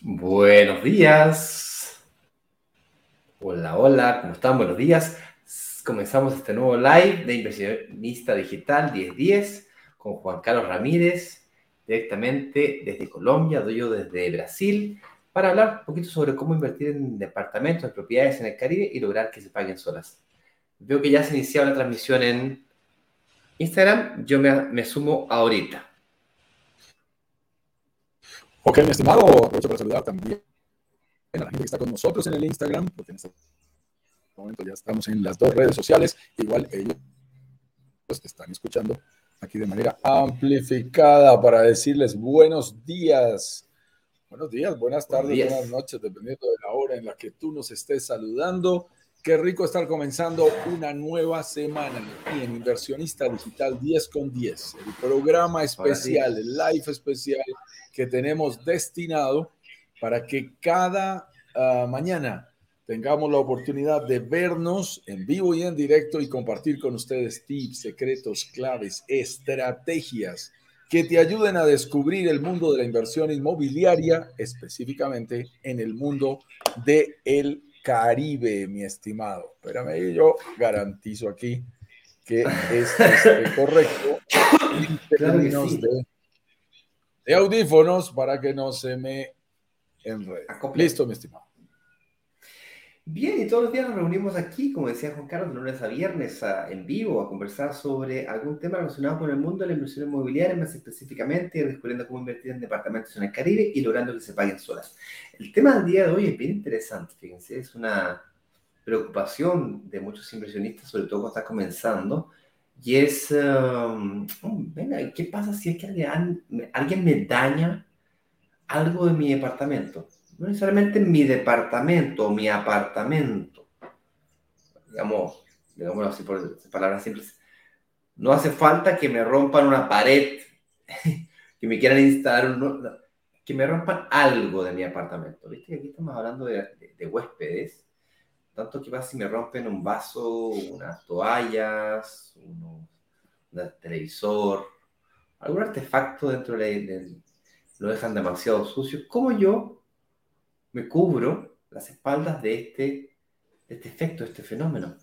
Buenos días. Hola, hola, ¿cómo están? Buenos días. Comenzamos este nuevo live de Inversionista Digital 1010 con Juan Carlos Ramírez, directamente desde Colombia, yo desde Brasil, para hablar un poquito sobre cómo invertir en departamentos, en propiedades en el Caribe y lograr que se paguen solas. Veo que ya se ha iniciado la transmisión en Instagram, yo me, sumo ahorita. Ok, mi estimado, aprovecho para saludar también a la gente que está con nosotros en el Instagram, momento ya estamos en las dos redes sociales. Igual ellos pues, están escuchando aquí de manera amplificada para decirles buenos días. Buenos días, buenas tardes, buenas noches, dependiendo de la hora en la que tú nos estés saludando. Qué rico estar comenzando una nueva semana aquí en Inversionista Digital 10 con 10, el programa especial, el live especial que tenemos destinado para que cada ah, mañana tengamos la oportunidad de vernos en vivo y en directo y compartir con ustedes tips, secretos, claves, estrategias que te ayuden a descubrir el mundo de la inversión inmobiliaria, específicamente en el mundo del el Caribe, mi estimado. Espérame, yo garantizo aquí que esto es correcto en de, audífonos para que no se me enrede. Listo, mi estimado. Bien, y todos los días nos reunimos aquí, como decía Juan Carlos, de lunes a viernes en vivo a conversar sobre algún tema relacionado con el mundo de la inversión inmobiliaria, más específicamente descubriendo cómo invertir en departamentos en el Caribe y logrando que se paguen solas. El tema del día de hoy es bien interesante, fíjense, es una preocupación de muchos inversionistas, sobre todo cuando está comenzando, y es, um, oh, venga, ¿qué pasa si es que alguien, alguien me daña algo de mi departamento? No necesariamente mi departamento o mi apartamento, digamos, digámoslo así por palabras simples, no hace falta que me rompan una pared, que me quieran instalar un, que me rompan algo de mi apartamento. Viste que aquí estamos hablando de, de, huéspedes, tanto que pasa si me rompen un vaso, unas toallas, un televisor, algún artefacto dentro de, de, lo dejan demasiado sucio, ¿cómo yo me cubro las espaldas de este, este efecto, de este fenómeno,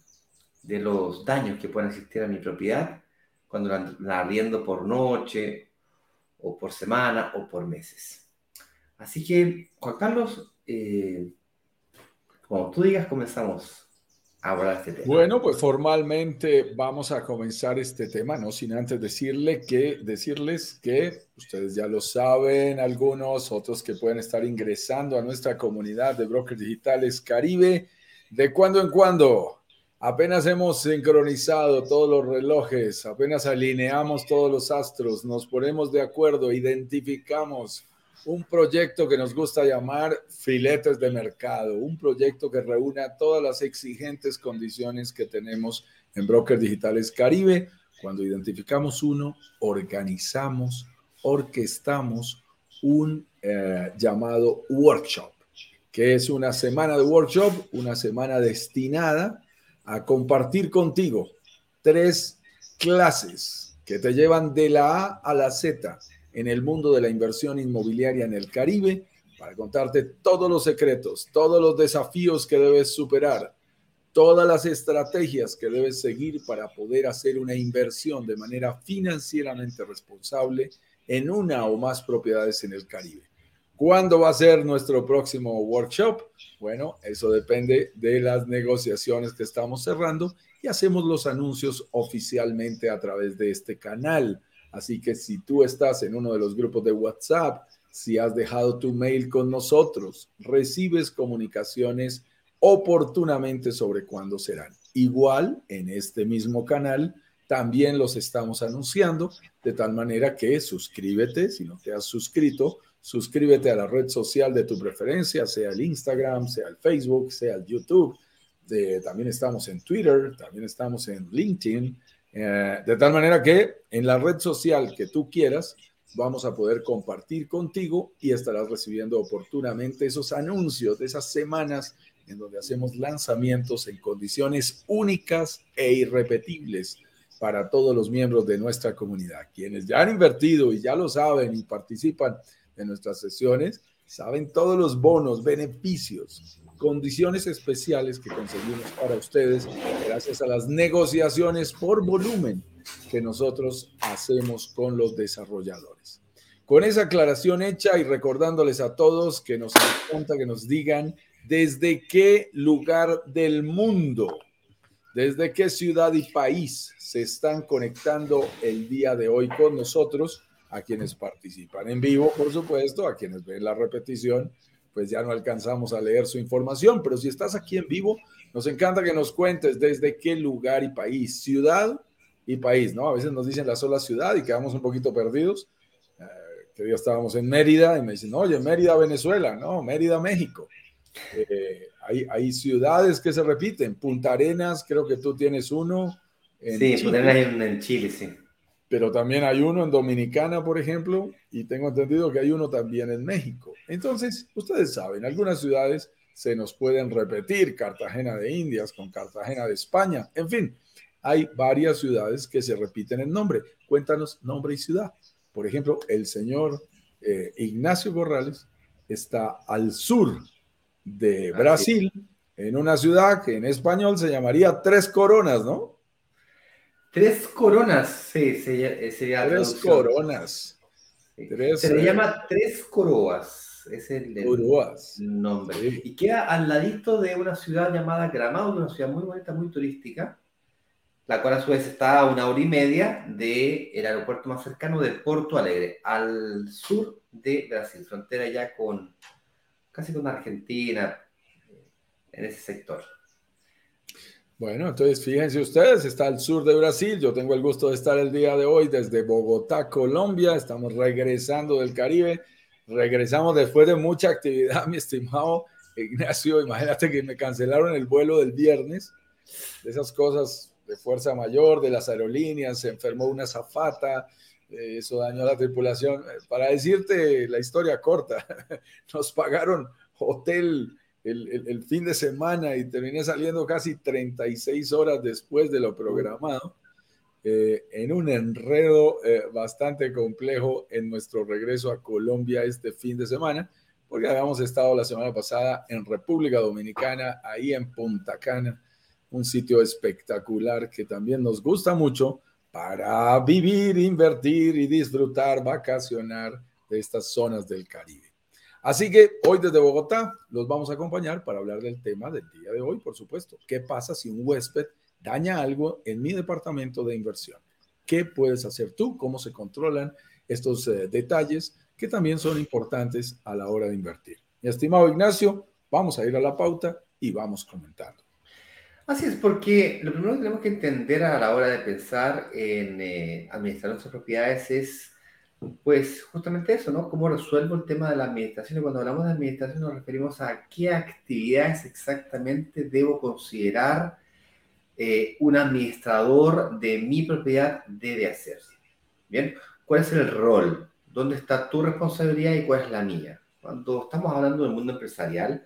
de los daños que pueden existir a mi propiedad cuando la, arriendo por noche o por semana o por meses. Así que, Juan Carlos, eh, como tú digas, comenzamos bueno, pues formalmente vamos a comenzar este tema, no sin antes decirle que, decirles que ustedes ya lo saben, algunos, otros que pueden estar ingresando a nuestra comunidad de brokers digitales Caribe, de cuando en cuando. Apenas hemos sincronizado todos los relojes, apenas alineamos todos los astros, nos ponemos de acuerdo, identificamos un proyecto que nos gusta llamar filetes de mercado, un proyecto que reúne todas las exigentes condiciones que tenemos en Brokers Digitales Caribe. Cuando identificamos uno, organizamos, orquestamos un eh, llamado workshop, que es una semana de workshop, una semana destinada a compartir contigo tres clases que te llevan de la A a la Z en el mundo de la inversión inmobiliaria en el Caribe para contarte todos los secretos, todos los desafíos que debes superar, todas las estrategias que debes seguir para poder hacer una inversión de manera financieramente responsable en una o más propiedades en el Caribe. ¿Cuándo va a ser nuestro próximo workshop? Bueno, eso depende de las negociaciones que estamos cerrando y hacemos los anuncios oficialmente a través de este canal. Así que si tú estás en uno de los grupos de WhatsApp, si has dejado tu mail con nosotros, recibes comunicaciones oportunamente sobre cuándo serán. Igual en este mismo canal también los estamos anunciando, de tal manera que suscríbete, si no te has suscrito, suscríbete a la red social de tu preferencia, sea el Instagram, sea el Facebook, sea el YouTube. también estamos en Twitter, también estamos en LinkedIn, Eh, de tal manera que en la red social que tú quieras, vamos a poder compartir contigo y estarás recibiendo oportunamente esos anuncios de esas semanas en donde hacemos lanzamientos en condiciones únicas e irrepetibles para todos los miembros de nuestra comunidad. Quienes ya han invertido y ya lo saben y participan en nuestras sesiones, saben todos los bonos, beneficios, condiciones especiales que conseguimos para ustedes gracias a las negociaciones por volumen que nosotros hacemos con los desarrolladores. Con esa aclaración hecha y recordándoles a todos que nos encanta que nos digan desde qué lugar del mundo, desde qué ciudad y país se están conectando el día de hoy con nosotros, a quienes participan en vivo, por supuesto, a quienes ven la repetición, pues ya no alcanzamos a leer su información, pero si estás aquí en vivo, nos encanta que nos cuentes desde qué lugar y país, ciudad y país, ¿no? A veces nos dicen la sola ciudad y quedamos un poquito perdidos. Eh, que día estábamos en Mérida y me dicen, oye, Mérida, Venezuela, no, Mérida, México. Eh, hay, hay, ciudades que se repiten. Punta Arenas, creo que tú tienes uno. En sí, Punta Arenas en Chile, sí. Pero también hay uno en Dominicana, por ejemplo, y tengo entendido que hay uno también en México. Entonces, ustedes saben, algunas ciudades se nos pueden repetir, Cartagena de Indias con Cartagena de España, en fin, hay varias ciudades que se repiten en nombre. Cuéntanos nombre y ciudad. Por ejemplo, el señor eh, Ignacio Borrales está al sur de Brasil, en una ciudad que en español se llamaría Tres Coronas, ¿no? Tres Coronas, sí, sería Tres Coronas. se le llama Tres Coroas, es el, nombre. Y queda al ladito de una ciudad llamada Gramado, una ciudad muy bonita, muy turística la cual a su vez está a una hora y media del aeropuerto más cercano de Porto Alegre, al sur de Brasil, frontera ya con casi con Argentina, en ese sector. Bueno, entonces fíjense ustedes, está al sur de Brasil. Yo tengo el gusto de estar el día de hoy desde Bogotá, Colombia. Estamos regresando del Caribe. Regresamos después de mucha actividad, mi estimado Ignacio. Imagínate que me cancelaron el vuelo del viernes. Esas cosas de fuerza mayor de las aerolíneas, se enfermó una zafata, eh, eso dañó a la tripulación. Para decirte la historia corta, nos pagaron hotel el, fin de semana y terminé saliendo casi 36 horas después de lo programado, eh, en un enredo eh, bastante complejo en nuestro regreso a Colombia este fin de semana, porque habíamos estado la semana pasada en República Dominicana, ahí en Punta Cana, un sitio espectacular que también nos gusta mucho para vivir, invertir y disfrutar, vacacionar de estas zonas del Caribe. Así que hoy desde Bogotá los vamos a acompañar para hablar del tema del día de hoy, por supuesto. ¿Qué pasa si un huésped daña algo en mi departamento de inversión? ¿Qué puedes hacer tú? ¿Cómo se controlan estos eh, detalles que también son importantes a la hora de invertir? Mi estimado Ignacio, vamos a ir a la pauta y vamos comentando. Así es, porque lo primero que tenemos que entender a la hora de pensar en eh, administrar nuestras propiedades es, pues, justamente eso, ¿no? ¿Cómo resuelvo el tema de la administración? Y cuando hablamos de administración nos referimos a qué actividades exactamente debo considerar eh, un administrador de mi propiedad debe hacer. Bien, ¿cuál es el rol? ¿Dónde está tu responsabilidad y cuál es la mía? Cuando estamos hablando del mundo empresarial,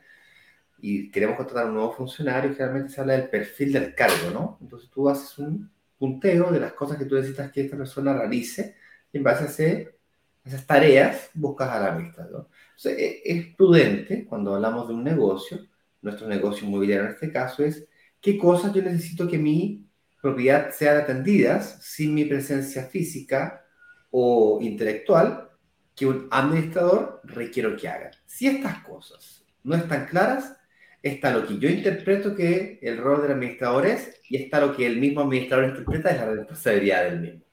y queremos contratar un nuevo funcionario, generalmente se habla del perfil del cargo, ¿no? Entonces tú haces un punteo de las cosas que tú necesitas que esta persona realice en base a, esas tareas buscas a la. Entonces e, es prudente cuando hablamos de un negocio, nuestro negocio inmobiliario en este caso es qué cosas yo necesito que mi propiedad sean atendidas sin mi presencia física o intelectual que un administrador requiere que haga. Si estas cosas no están claras, está lo que yo interpreto que el rol del administrador es y está lo que el mismo administrador interpreta es la responsabilidad del mismo.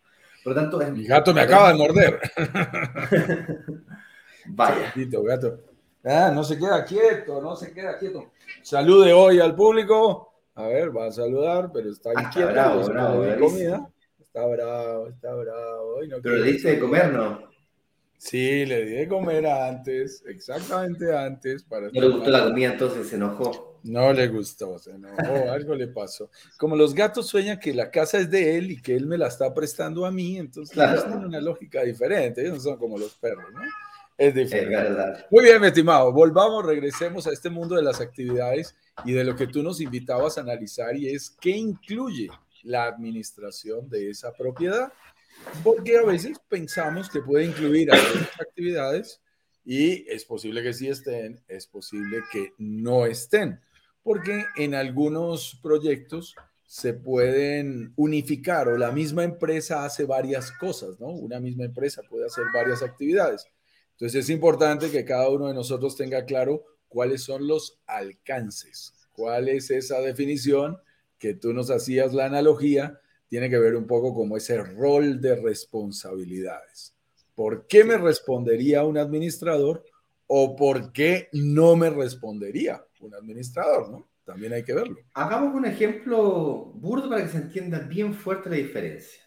Por lo tanto, Mi gato me acaba de morder. Vaya. gato. Ah, no se queda quieto, no se queda quieto. Salude hoy al público. A ver, va a saludar, pero está ah, inquieto. Está bravo, bravo, comida. Está bravo, está bravo. pero le dice de comer, ¿no? Sí, le di de comer antes, exactamente antes. Para no le gustó la comida, entonces se enojó. No le gustó, se enojó, algo le pasó. Como los gatos sueñan que la casa es de él y que él me la está prestando a mí, entonces claro. tienen una lógica diferente. Ellos no son como los perros, ¿no? Es diferente. Muy bien, mi estimado. Volvamos, regresemos a este mundo de las actividades y de lo que tú nos invitabas a analizar y es qué incluye la administración de esa propiedad. Porque a veces pensamos que puede incluir actividades y es posible que sí estén, es posible que no estén, porque en algunos proyectos se pueden unificar o la misma empresa hace varias cosas, ¿no? Una misma empresa puede hacer varias actividades. Entonces es importante que cada uno de nosotros tenga claro cuáles son los alcances, cuál es esa definición que tú nos hacías la analogía, tiene que ver un poco como ese rol de responsabilidades. ¿Por qué me respondería un administrador o por qué no me respondería un administrador? ¿no? También hay que verlo. Hagamos un ejemplo burdo para que se entienda bien fuerte la diferencia.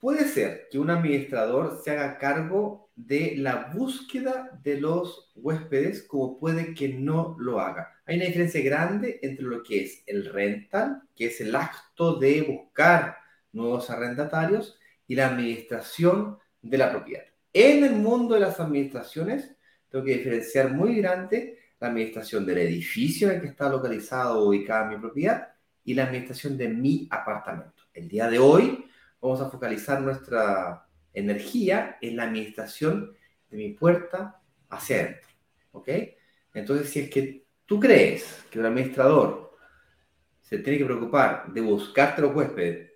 Puede ser que un administrador se haga cargo de la búsqueda de los huéspedes como puede que no lo haga. Hay una diferencia grande entre lo que es el rental, que es el acto de buscar nuevos arrendatarios, y la administración de la propiedad. En el mundo de las administraciones, tengo que diferenciar muy grande la administración del edificio en el que está localizado o ubicada mi propiedad y la administración de mi apartamento. El día de hoy vamos a focalizar nuestra energía en la administración de mi puerta hacia adentro. ¿Ok? Entonces, si es que tú crees que un administrador se tiene que preocupar de buscarte los huéspedes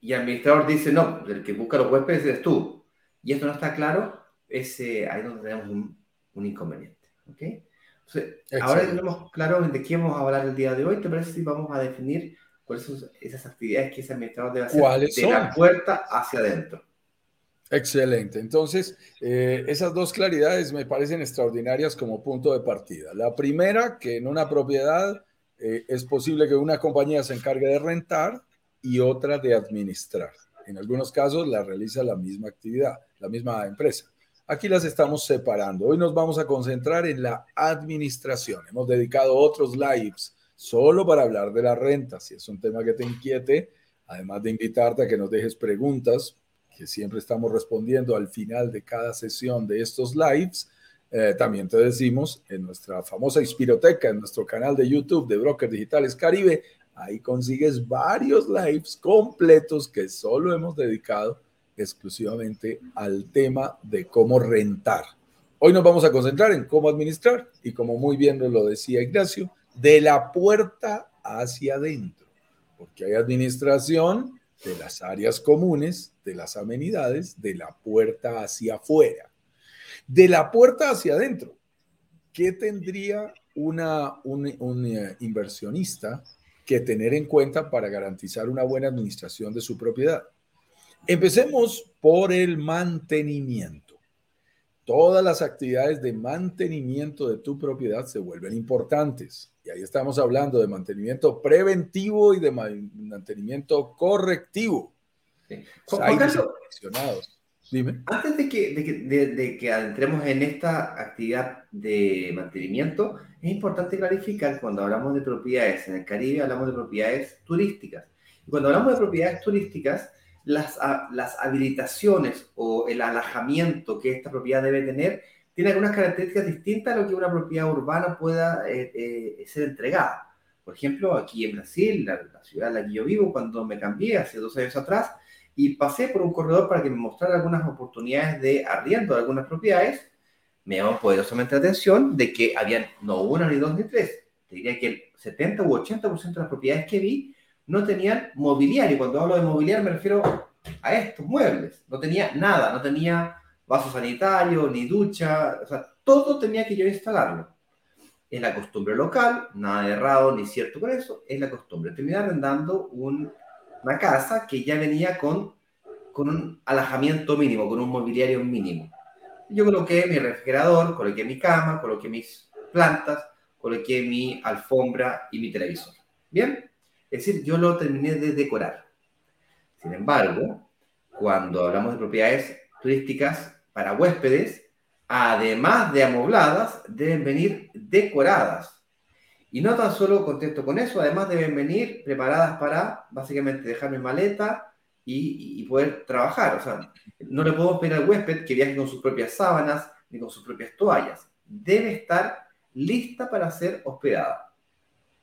y el administrador dice, no, el que busca los huéspedes es tú, y esto no está claro, es eh, ahí donde tenemos un, un inconveniente. ¿Ok? Entonces, ahora tenemos claro de qué vamos a hablar el día de hoy, ¿te parece si vamos a definir cuáles son esas actividades que ese administrador debe hacer de la puerta hacia adentro. Excelente. Entonces, eh, esas dos claridades me parecen extraordinarias como punto de partida. La primera, que en una propiedad eh, es posible que una compañía se encargue de rentar y otra de administrar. En algunos casos la realiza la misma actividad, la misma empresa. Aquí las estamos separando. Hoy nos vamos a concentrar en la administración. Hemos dedicado otros lives solo para hablar de la renta. Si es un tema que te inquiete, además de invitarte a que nos dejes preguntas, que siempre estamos respondiendo al final de cada sesión de estos lives, eh, también te decimos en nuestra famosa Inspiroteca, en nuestro canal de YouTube de Brokers Digitales Caribe, ahí consigues varios lives completos que solo hemos dedicado exclusivamente al tema de cómo rentar. Hoy nos vamos a concentrar en cómo administrar y como muy bien lo decía Ignacio, de la puerta hacia adentro, porque hay administración de las áreas comunes, de las amenidades, de la puerta hacia afuera. De la puerta hacia adentro, ¿qué tendría una, un, un eh, inversionista que tener en cuenta para garantizar una buena administración de su propiedad? Empecemos por el mantenimiento todas las actividades de mantenimiento de tu propiedad se vuelven importantes. Y ahí estamos hablando de mantenimiento preventivo y de mantenimiento correctivo. Sí. Dime. Antes de que, de, que, adentremos en esta actividad de mantenimiento, es importante clarificar cuando hablamos de propiedades en el Caribe, hablamos de propiedades turísticas. Y cuando hablamos de propiedades turísticas, las, las habilitaciones o el alajamiento que esta propiedad debe tener tiene algunas características distintas a lo que una propiedad urbana pueda eh, eh, ser entregada. Por ejemplo, aquí en Brasil, la, ciudad en la que yo vivo, cuando me cambié hace dos años atrás y pasé por un corredor para que me mostrara algunas oportunidades de arriendo de algunas propiedades, me llamó poderosamente la atención de que habían no una, ni dos, ni tres. Te diría que el 70 u 80% de las propiedades que vi no tenían mobiliario. Cuando hablo de mobiliario me refiero a estos muebles. No tenía nada, no tenía vaso sanitario, ni ducha, o sea, todo tenía que yo instalarlo. Es la costumbre local, nada de errado ni cierto por eso, es la costumbre. Terminé arrendando una casa que ya venía con, con un alojamiento mínimo, con un mobiliario mínimo. Yo coloqué mi refrigerador, coloqué mi cama, coloqué mis plantas, coloqué mi alfombra y mi televisor. ¿Bien? Es decir, yo lo terminé de decorar. Sin embargo, cuando hablamos de propiedades turísticas, para huéspedes, además de amobladas, deben venir decoradas. Y no tan solo contento con eso, además deben venir preparadas para básicamente dejar mi maleta y, poder trabajar. O sea, no le podemos pedir al huésped que viaje con sus propias sábanas ni con sus propias toallas. Debe estar lista para ser hospedada.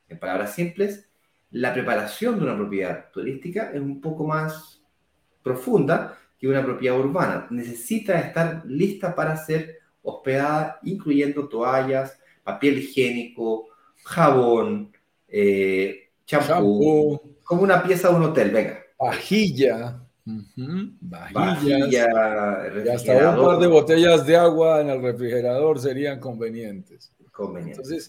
En palabras simples, la preparación de una propiedad turística es un poco más profunda que una propiedad urbana. Necesita estar lista para ser hospedada, incluyendo toallas, papel higiénico, jabón, eh, champú, como una pieza de un hotel, venga. Vajilla. Vajilla. y hasta un par de botellas de agua en el refrigerador serían convenientes. Entonces,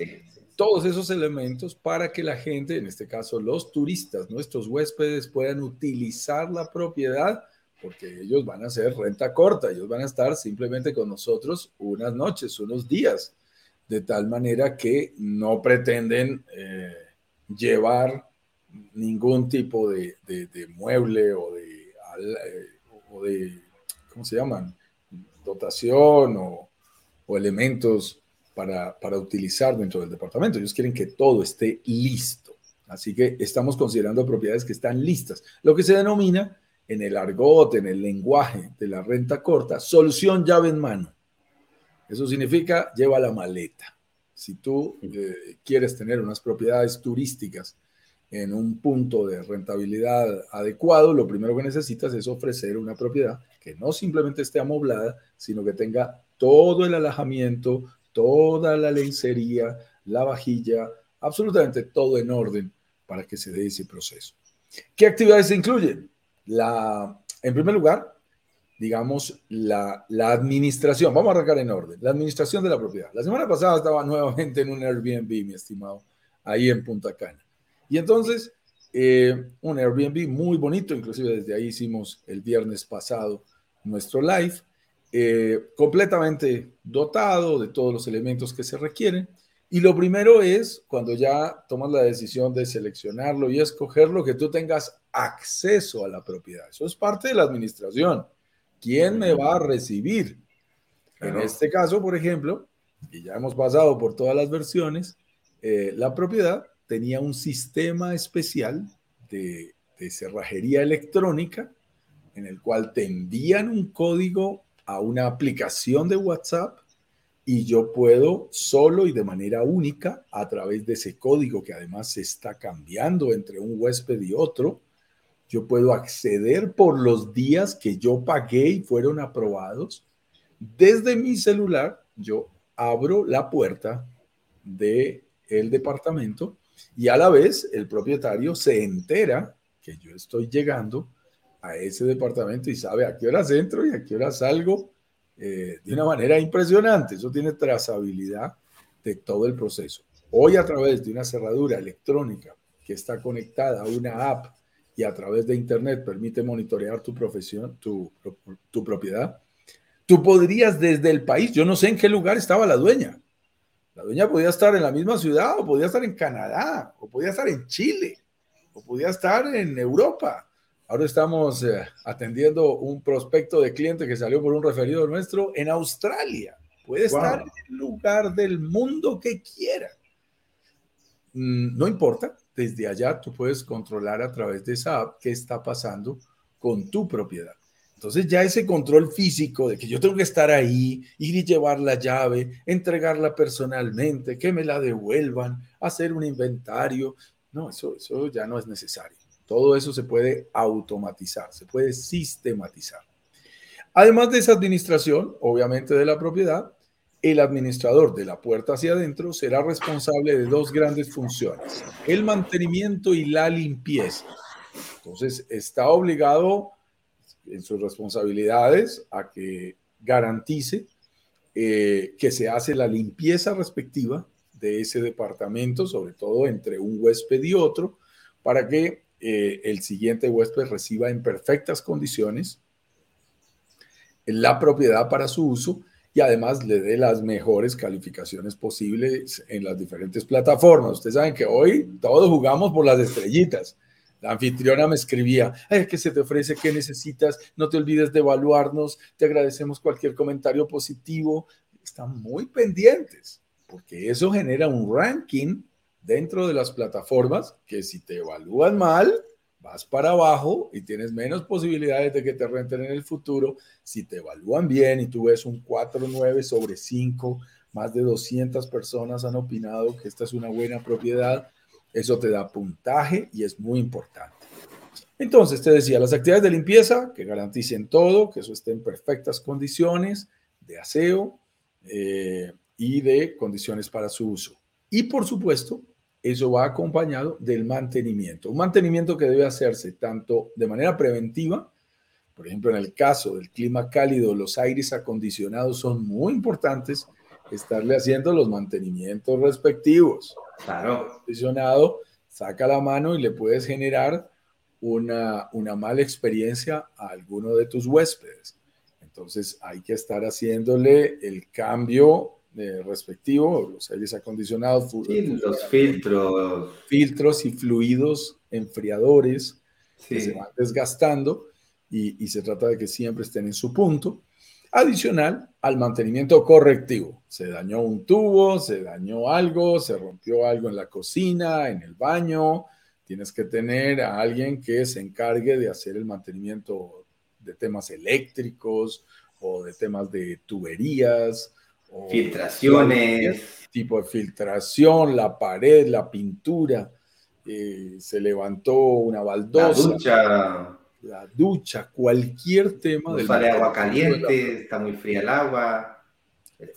todos esos elementos para que la gente, en este caso los turistas, nuestros huéspedes, puedan utilizar la propiedad porque ellos van a hacer renta corta, ellos van a estar simplemente con nosotros unas noches, unos días, de tal manera que no pretenden eh, llevar ningún tipo de, mueble o de, eh, o de, ¿cómo se llaman? Dotación o, o elementos para, para, utilizar dentro del departamento. Ellos quieren que todo esté listo. Así que estamos considerando propiedades que están listas, lo que se denomina en el argot, en el lenguaje de la renta corta, solución llave en mano. Eso significa lleva la maleta. Si tú eh, quieres tener unas propiedades turísticas en un punto de rentabilidad adecuado, lo primero que necesitas es ofrecer una propiedad que no simplemente esté amoblada, sino que tenga todo el alojamiento, toda la lencería, la vajilla, absolutamente todo en orden para que se dé ese proceso. ¿Qué actividades se incluyen? La, en primer lugar, digamos, la, administración. Vamos a arrancar en orden. La administración de la propiedad. La semana pasada estaba nuevamente en un Airbnb, mi estimado, ahí en Punta Cana. Y entonces, eh, un Airbnb muy bonito, inclusive desde ahí hicimos el viernes pasado nuestro live, eh, completamente dotado de todos los elementos que se requieren. Y lo primero es, cuando ya tomas la decisión de seleccionarlo y escogerlo, que tú tengas acceso a la propiedad. Eso es parte de la administración. ¿Quién me va a recibir? En este caso, por ejemplo, y ya hemos pasado por todas las versiones, eh, la propiedad tenía un sistema especial de, de cerrajería electrónica en el cual te envían un código a una aplicación de WhatsApp y yo puedo solo y de manera única, a través de ese código que además se está cambiando entre un huésped y otro, yo puedo acceder por los días que yo pagué y fueron aprobados. Desde mi celular, yo abro la puerta del el departamento y a la vez el propietario se entera que yo estoy llegando a ese departamento y sabe a qué horas entro y a qué hora salgo eh, de una manera impresionante. Eso tiene trazabilidad de todo el proceso. Hoy a través de una cerradura electrónica que está conectada a una app y a través de Internet permite monitorear tu profesión, tu, tu propiedad, tú podrías desde el país, yo no sé en qué lugar estaba la dueña. La dueña podía estar en la misma ciudad o podía estar en Canadá o podía estar en Chile o podía estar en Europa Ahora estamos eh, atendiendo un prospecto de cliente que salió por un referido nuestro en Australia. Puede estar en el lugar del mundo que quiera. Mm, no importa, desde allá tú puedes controlar a través de esa app qué está pasando con tu propiedad. Entonces ya ese control físico de que yo tengo que estar ahí, ir y llevar la llave, entregarla personalmente, que me la devuelvan, hacer un inventario, no, eso, eso ya no es necesario. Todo eso se puede automatizar, se puede sistematizar. Además de esa administración, obviamente de la propiedad, el administrador de la puerta hacia adentro será responsable de dos grandes funciones, el mantenimiento y la limpieza. Entonces, está obligado en sus responsabilidades a que garantice eh, que se hace la limpieza respectiva de ese departamento, sobre todo entre un huésped y otro, para que eh, el siguiente huésped reciba en perfectas condiciones la propiedad para su uso y además le dé las mejores calificaciones posibles en las diferentes plataformas. Ustedes saben que hoy todos jugamos por las estrellitas. La anfitriona me escribía, es que se te ofrece? ¿Qué necesitas? No te olvides de evaluarnos, te agradecemos cualquier comentario positivo. Están muy pendientes, porque eso genera un ranking dentro de las plataformas que si te evalúan mal, vas para abajo y tienes menos posibilidades de que te renten en el futuro. Si te evalúan bien y tú ves un 4.9 sobre 5, más de 200 personas han opinado que esta es una buena propiedad, eso te da puntaje y es muy importante. Entonces, te decía, las actividades de limpieza que garanticen todo, que eso esté en perfectas condiciones de aseo eh, y de condiciones para su uso. Y por supuesto, eso va acompañado del mantenimiento. Un mantenimiento que debe hacerse tanto de manera preventiva, por ejemplo, en el caso del clima cálido, los aires acondicionados son muy importantes, estarle haciendo los mantenimientos respectivos. Claro. Acondicionado, saca la mano y le puedes generar una, una mala experiencia a alguno de tus huéspedes. Entonces hay que estar haciéndole el cambio eh, respectivo, los aires acondicionados, los filtros. Filtros y fluidos enfriadores que se van desgastando y, y, se trata de que siempre estén en su punto. Adicional al mantenimiento correctivo. Se dañó un tubo, se dañó algo, se rompió algo en la cocina, en el baño. Tienes que tener a alguien que se encargue de hacer el mantenimiento de temas eléctricos o de temas de tuberías Filtraciones. Tipo de filtración, la pared, la pintura. Eh, se levantó una baldosa. La ducha. La ducha, cualquier tema. No sale agua caliente, está muy fría el agua.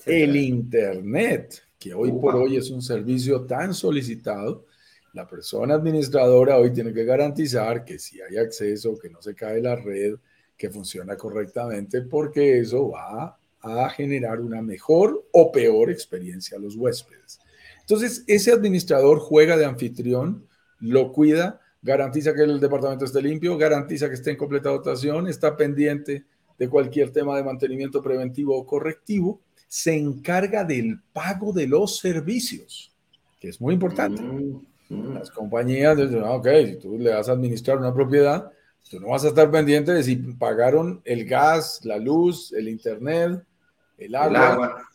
El Internet, que hoy por hoy es un servicio tan solicitado. La persona administradora hoy tiene que garantizar que si hay acceso, que no se cae la red, que funciona correctamente, porque eso va a generar una mejor o peor experiencia a los huéspedes. Entonces, ese administrador juega de anfitrión, lo cuida, garantiza que el departamento esté limpio, garantiza que esté en completa dotación, está pendiente de cualquier tema de mantenimiento preventivo o correctivo, se encarga del pago de los servicios, que es muy importante. Mm, mm. Las compañías dicen, ah, ok, si tú le vas a administrar una propiedad, tú no vas a estar pendiente de si pagaron el gas, la luz, el internet, el agua,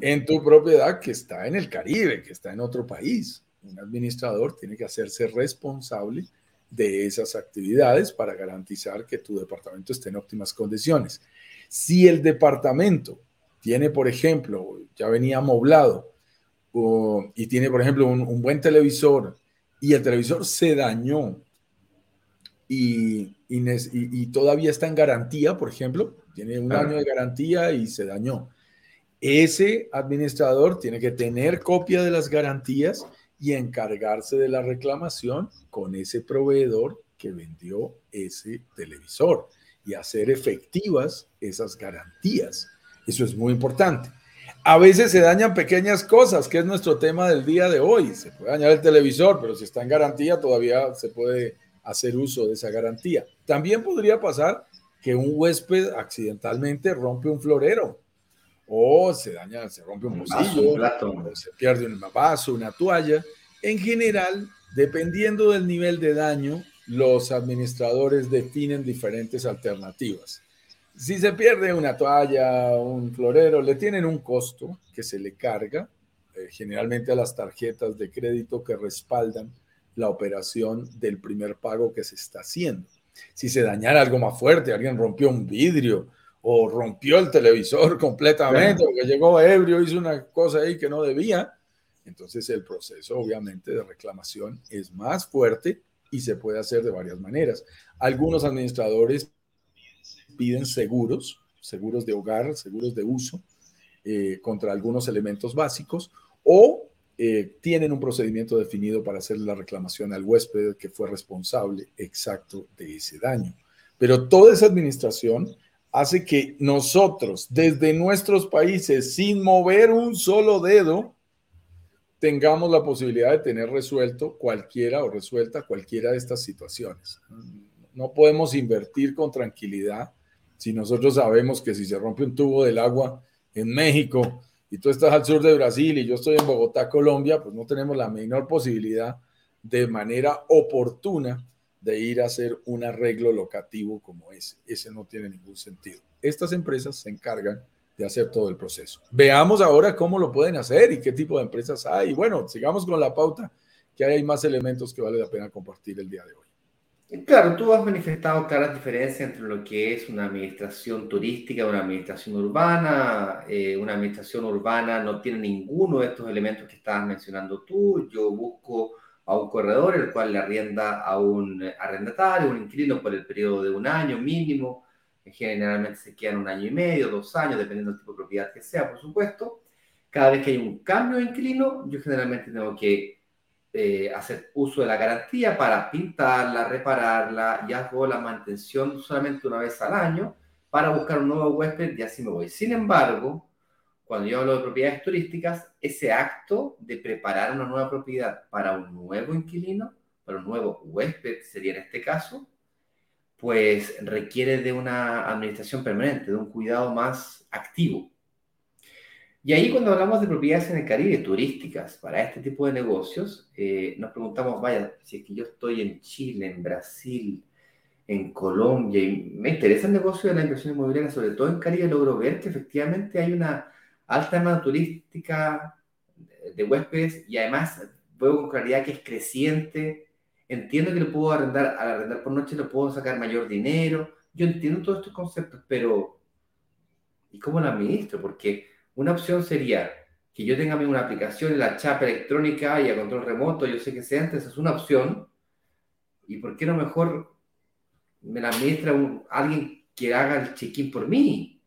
en tu propiedad que está en el Caribe, que está en otro país. Un administrador tiene que hacerse responsable de esas actividades para garantizar que tu departamento esté en óptimas condiciones. Si el departamento tiene, por ejemplo, ya venía amoblado y tiene, por ejemplo, un, buen televisor y el televisor se dañó y, y, todavía está en garantía, por ejemplo, tiene un año de garantía y se dañó. Ese administrador tiene que tener copia de las garantías y encargarse de la reclamación con ese proveedor que vendió ese televisor y hacer efectivas esas garantías. Eso es muy importante. A veces se dañan pequeñas cosas, que es nuestro tema del día de hoy. Se puede dañar el televisor, pero si está en garantía todavía se puede hacer uso de esa garantía. También podría pasar que un huésped accidentalmente rompe un florero o se daña, se rompe un pocillo, o se pierde un vaso, una toalla. En general, dependiendo del nivel de daño, los administradores definen diferentes alternativas. Si se pierde una toalla, un florero, le tienen un costo que se le carga, eh, generalmente a las tarjetas de crédito que respaldan la operación del primer pago que se está haciendo si se dañara algo más fuerte, alguien rompió un vidrio o rompió el televisor completamente, porque llegó ebrio, hizo una cosa ahí que no debía, entonces el proceso obviamente de reclamación es más fuerte y se puede hacer de varias maneras. Algunos administradores piden seguros, seguros de hogar, seguros de uso, eh, contra algunos elementos básicos, o eh, tienen un procedimiento definido para hacer la reclamación al huésped que fue responsable exacto de ese daño. Pero toda esa administración hace que nosotros, desde nuestros países, sin mover un solo dedo, tengamos la posibilidad de tener resuelto cualquiera o resuelta cualquiera de estas situaciones. No podemos invertir con tranquilidad si nosotros sabemos que si se rompe un tubo del agua en México, y tú estás al sur de Brasil y yo estoy en Bogotá, Colombia, pues no tenemos la menor posibilidad de manera oportuna de ir a hacer un arreglo locativo como ese. Ese no tiene ningún sentido. Estas empresas se encargan de hacer todo el proceso. Veamos ahora cómo lo pueden hacer y qué tipo de empresas hay. Bueno, sigamos con la pauta, que hay más elementos que vale la pena compartir el día de hoy. Claro, tú has manifestado claras diferencias entre lo que es una administración turística, una administración urbana. Eh, una administración urbana no tiene ninguno de estos elementos que estabas mencionando tú. Yo busco a un corredor, el cual le arrienda a un arrendatario, un inquilino por el periodo de un año mínimo generalmente se quedan un año y medio, dos años, dependiendo del tipo de propiedad que sea, por supuesto. Cada vez que hay un cambio de inquilino, yo generalmente tengo que eh, hacer uso de la garantía para pintarla, repararla y hago la mantención solamente una vez al año para buscar un nuevo huésped y así me voy. Sin embargo, cuando yo hablo de propiedades turísticas, ese acto de preparar una nueva propiedad para un nuevo inquilino, para un nuevo huésped sería en este caso, pues requiere de una administración permanente, de un cuidado más activo. Y ahí cuando hablamos de propiedades en el Caribe turísticas para este tipo de negocios, eh, nos preguntamos, vaya, si es que yo estoy en Chile, en Brasil, en Colombia, y me interesa el negocio de la inversión inmobiliaria, sobre todo en Caribe, logro ver que efectivamente hay una alta demanda turística de huéspedes y además veo con claridad que es creciente, Entiendo que lo puedo arrendar, al arrendar por noche lo puedo sacar mayor dinero. Yo entiendo todos estos conceptos, pero ¿y cómo lo administro? Porque una opción sería que yo tenga una aplicación en la chapa electrónica y a control remoto, yo sé que sea antes, es una opción. ¿Y por qué no mejor me la administra alguien que haga el check-in por mí?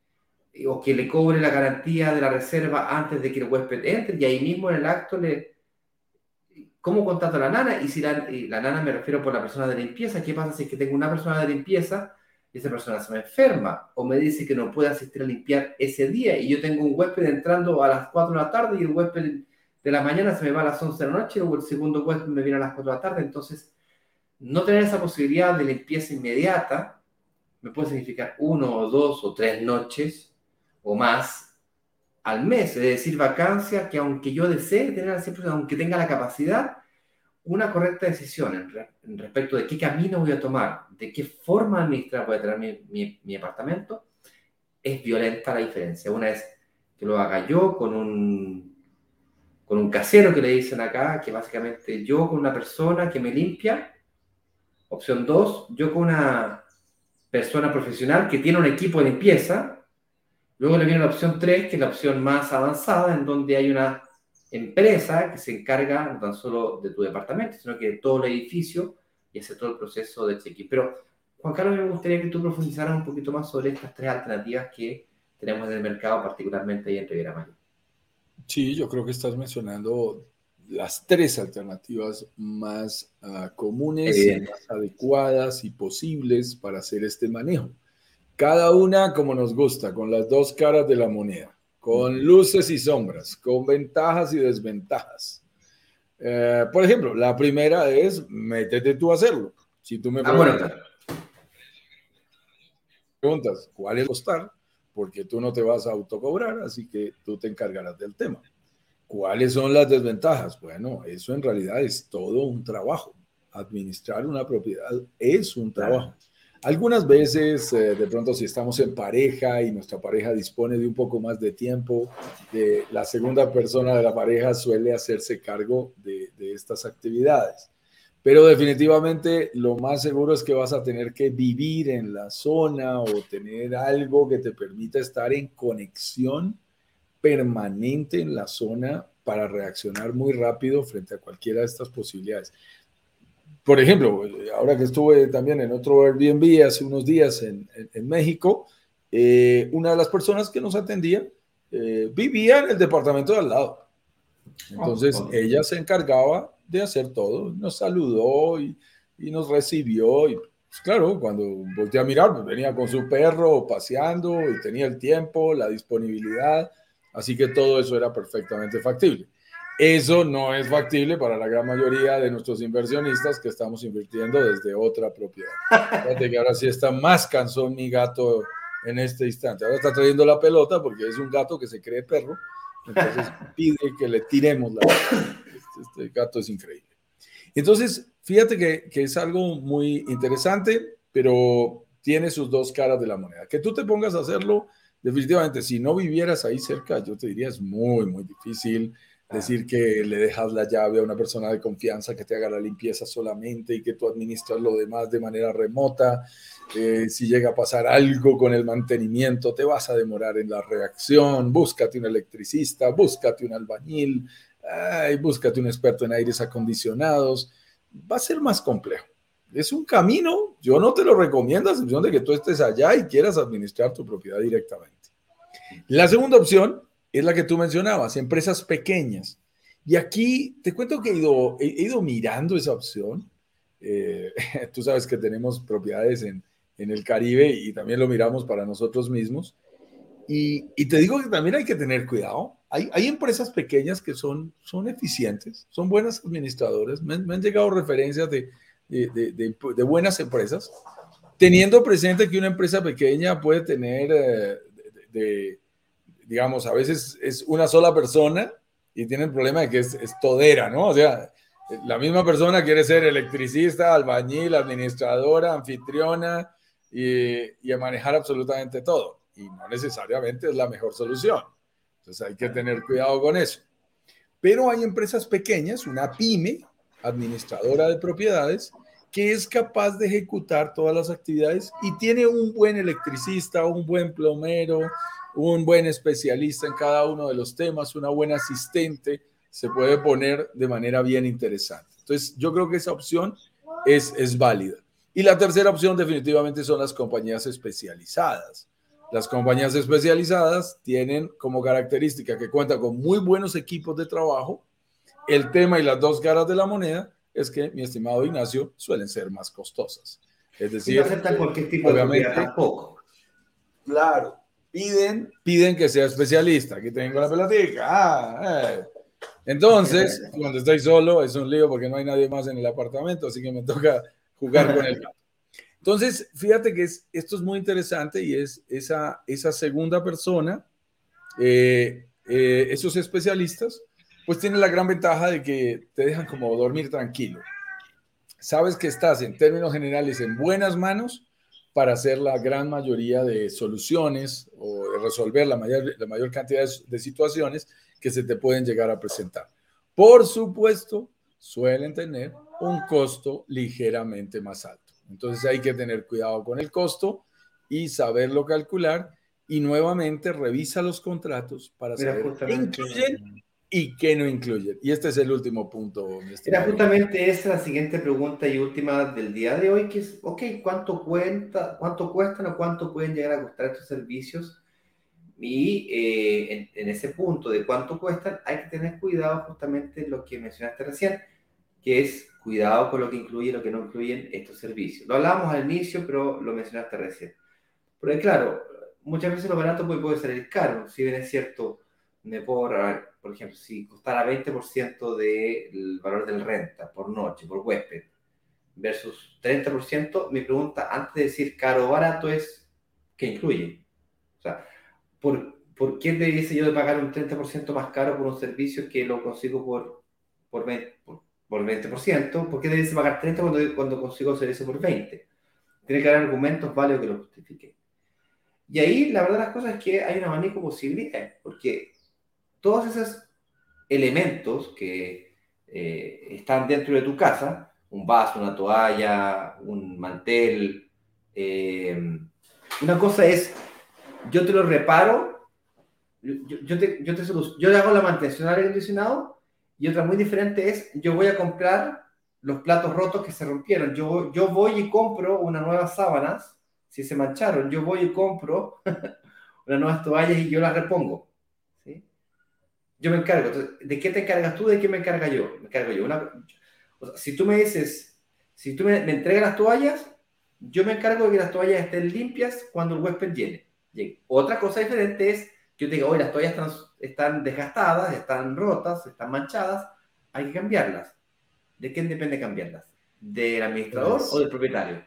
O que le cobre la garantía de la reserva antes de que el huésped entre y ahí mismo en el acto le, ¿Cómo contrato a la nana? Y si la, nana me refiero por la persona de limpieza, ¿qué pasa si es que tengo una persona de limpieza esa persona se me enferma o me dice que no puede asistir a limpiar ese día y yo tengo un huésped entrando a las 4 de la tarde y el huésped de la mañana se me va a las 11 de la noche o el segundo huésped me viene a las 4 de la tarde? Entonces, no tener esa posibilidad de limpieza inmediata me puede significar uno o dos o tres noches o más al mes, es decir, vacancia que aunque yo desee tener aunque tenga la capacidad, una correcta decisión en, respecto de qué camino voy a tomar, de qué forma administrar voy a tener mi, mi, apartamento, es violenta la diferencia. Una es que lo haga yo con un, con un casero que le dicen acá, que básicamente yo con una persona que me limpia. Opción dos, yo con una persona profesional que tiene un equipo de limpieza Luego le viene la opción 3, que es la opción más avanzada, en donde hay una empresa que se encarga no tan solo de tu departamento, sino que de todo el edificio y hace todo el proceso de check-in. Pero, Juan Carlos, me gustaría que tú profundizaras un poquito más sobre estas tres alternativas que tenemos en el mercado, particularmente ahí en Riviera Maya. Sí, yo creo que estás mencionando las tres alternativas más uh, comunes, más adecuadas y posibles para hacer este manejo. Cada una como nos gusta, con las dos caras de la moneda, con luces y sombras, con ventajas y desventajas. Eh, por ejemplo, la primera es métete tú a hacerlo. Si tú me preguntas, preguntas cuál es costar, porque tú no te vas a autocobrar, así que tú te encargarás del tema. ¿Cuáles son las desventajas? Bueno, eso en realidad es todo un trabajo. Administrar una propiedad es un trabajo. Algunas veces, eh, de pronto, si estamos en pareja y nuestra pareja dispone de un poco más de tiempo, la segunda persona de la pareja suele hacerse cargo de estas actividades. Pero definitivamente lo más seguro es que vas a tener que vivir en la zona o tener algo que te permita estar en conexión permanente en la zona para reaccionar muy rápido frente a cualquiera de estas posibilidades por ejemplo, ahora que estuve también en otro Airbnb hace unos días en, México, eh, una de las personas que nos atendía eh, vivía en el departamento de al lado. Entonces ella se encargaba de hacer todo, nos saludó y, nos recibió. Y pues, claro, cuando volteé a mirar, pues, venía con su perro paseando y tenía el tiempo, la disponibilidad. Así que todo eso era perfectamente factible. Eso no es factible para la gran mayoría de nuestros inversionistas que estamos invirtiendo desde otra propiedad. Fíjate que ahora sí está más cansón mi gato en este instante. Ahora está trayendo la pelota porque es un gato que se cree perro. Entonces pide que le tiremos la pelota. Este, este gato es increíble. Entonces, fíjate que, que es algo muy interesante, pero tiene sus dos caras de la moneda. Que tú te pongas a hacerlo, definitivamente, si no vivieras ahí cerca, yo te diría es muy, muy difícil decir que le dejas la llave a una persona de confianza que te haga la limpieza solamente y que tú administras lo demás de manera remota. Eh, si llega a pasar algo con el mantenimiento, te vas a demorar en la reacción. Búscate un electricista, búscate un albañil, ay, búscate un experto en aires acondicionados. Va a ser más complejo. Es un camino, yo no te lo recomiendo a excepción de que tú estés allá y quieras administrar tu propiedad directamente. La segunda opción es la que tú mencionabas, empresas pequeñas. Y aquí te cuento que he ido, he ido mirando esa opción. Eh, tú sabes que tenemos propiedades en, en, el Caribe y también lo miramos para nosotros mismos. Y, y te digo que también hay que tener cuidado. Hay, hay empresas pequeñas que son, son eficientes, son buenas administradoras. Me, me han llegado referencias de, de, de, de, buenas empresas, teniendo presente que una empresa pequeña puede tener eh, de digamos, a veces es una sola persona y tiene el problema de que es, todera, ¿no? O sea, la misma persona quiere ser electricista, albañil, administradora, anfitriona y, y manejar absolutamente todo. Y no necesariamente es la mejor solución. Entonces hay que tener cuidado con eso. Pero hay empresas pequeñas, una pyme, administradora de propiedades, que es capaz de ejecutar todas las actividades y tiene un buen electricista, un buen plomero, un buen especialista en cada uno de los temas, una buena asistente, se puede poner de manera bien interesante. Entonces, yo creo que esa opción es, es válida. Y la tercera opción definitivamente son las compañías especializadas. Las compañías especializadas tienen como característica que cuentan con muy buenos equipos de trabajo. El tema y las dos caras de la moneda es que, mi estimado Ignacio, suelen ser más costosas. Es decir, no cualquier tipo obviamente, de tampoco. Claro, piden, piden que sea especialista. Aquí tengo la pelotica. Ah, eh. Entonces, cuando estoy solo, es un lío porque no hay nadie más en el apartamento, así que me toca jugar con el gato. Entonces, fíjate que es, esto es muy interesante y es esa, esa segunda persona, eh, eh, esos especialistas, pues tienen la gran ventaja de que te dejan como dormir tranquilo. Sabes que estás en términos generales en buenas manos para hacer la gran mayoría de soluciones o resolver la mayor, la mayor cantidad de, situaciones que se te pueden llegar a presentar. Por supuesto, suelen tener un costo ligeramente más alto. Entonces hay que tener cuidado con el costo y saberlo calcular y nuevamente revisa los contratos para saber qué incluyen y qué no incluyen. Y este es el último punto. Era justamente esa la siguiente pregunta y última del día de hoy, que es, ok, ¿cuánto, cuenta, cuánto cuestan o cuánto pueden llegar a costar estos servicios? Y eh, en, ese punto de cuánto cuestan, hay que tener cuidado justamente lo que mencionaste recién, que es cuidado con lo que incluye y lo que no incluyen estos servicios. Lo hablábamos al inicio, pero lo mencionaste recién. Pero claro, muchas veces lo barato puede, puede ser caro, si bien es cierto, me puedo por ejemplo, si costara 20% del valor del renta por noche, por huésped, versus 30%, mi pregunta antes de decir caro o barato es, ¿qué incluye? O sea, ¿por, ¿por qué debiese yo de pagar un 30% más caro por un servicio que lo consigo por, por, 20%? Por, 20%? ¿Por qué debiese pagar 30 cuando, cuando consigo el servicio por 20? Tiene que haber argumentos válidos que lo justifiquen. Y ahí la verdad las cosas es que hay una abanico posibilidad, porque todos esos elementos que eh, están dentro de tu casa, un vaso, una toalla, un mantel, eh, una cosa es, yo te lo reparo, yo, yo, te, yo, te yo hago la mantención al aire acondicionado y otra muy diferente es, yo voy a comprar los platos rotos que se rompieron. Yo, yo voy y compro unas nuevas sábanas, si se mancharon, yo voy y compro unas nuevas toallas y yo las repongo yo me encargo. ¿de qué te encargas tú? ¿De qué me encarga yo? Me encargo yo. si tú me dices, si tú me, entregas las toallas, yo me encargo de que las toallas estén limpias cuando el huésped llegue. Otra cosa diferente es que yo te diga, oye, las toallas están, están desgastadas, están rotas, están manchadas, hay que cambiarlas. ¿De quién depende cambiarlas? ¿Del administrador o del propietario?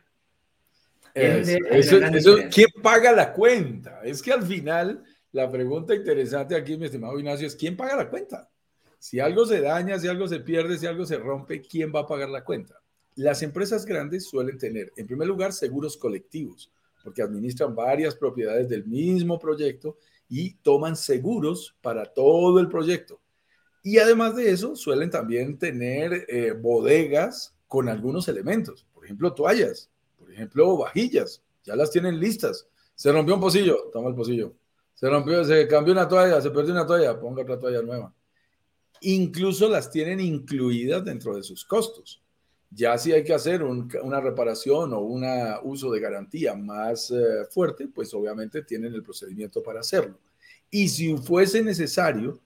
¿Quién paga la cuenta? Es que al final la pregunta interesante aquí, mi estimado Ignacio, es ¿quién paga la cuenta? Si algo se daña, si algo se pierde, si algo se rompe, ¿quién va a pagar la cuenta? Las empresas grandes suelen tener, en primer lugar, seguros colectivos, porque administran varias propiedades del mismo proyecto y toman seguros para todo el proyecto. Y además de eso, suelen también tener eh, bodegas con algunos elementos, por ejemplo, toallas, por ejemplo, vajillas, ya las tienen listas. Se rompió un pocillo, toma el pocillo. Se rompió, se cambió una toalla, se perdió una toalla, ponga otra toalla nueva. Incluso las tienen incluidas dentro de sus costos. Ya si hay que hacer una reparación o un uso de garantía más eh, fuerte, pues obviamente tienen el procedimiento para hacerlo. Y si fuese necesario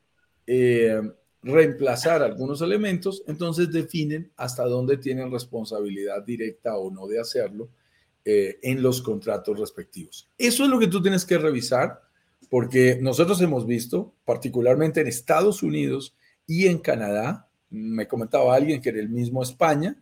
eh, reemplazar algunos elementos, entonces definen hasta dónde tienen responsabilidad directa o no de hacerlo eh, en los contratos respectivos. Eso es lo que tú tienes que revisar, porque nosotros hemos visto, particularmente en Estados Unidos y en Canadá, me comentaba alguien que era el mismo España,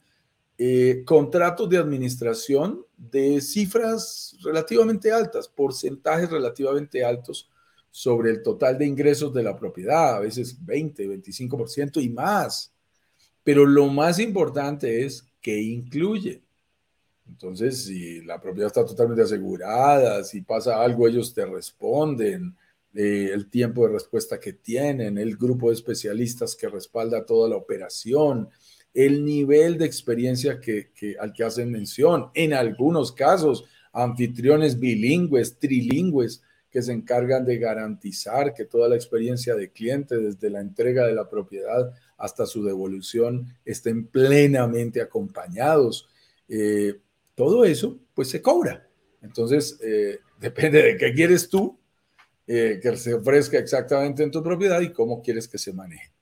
eh, contratos de administración de cifras relativamente altas, porcentajes relativamente altos sobre el total de ingresos de la propiedad, a veces 20, 25% y más. Pero lo más importante es que incluye. Entonces, si la propiedad está totalmente asegurada, si pasa algo, ellos te responden, eh, el tiempo de respuesta que tienen, el grupo de especialistas que respalda toda la operación, el nivel de experiencia que, al que hacen mención. En algunos casos, anfitriones bilingües, trilingües, que se encargan de garantizar que toda la experiencia de cliente, desde la entrega de la propiedad hasta su devolución, estén plenamente acompañados. Eh, todo eso, pues se cobra. Entonces, eh, depende de qué quieres tú eh, que se ofrezca exactamente en tu propiedad y cómo quieres que se maneje.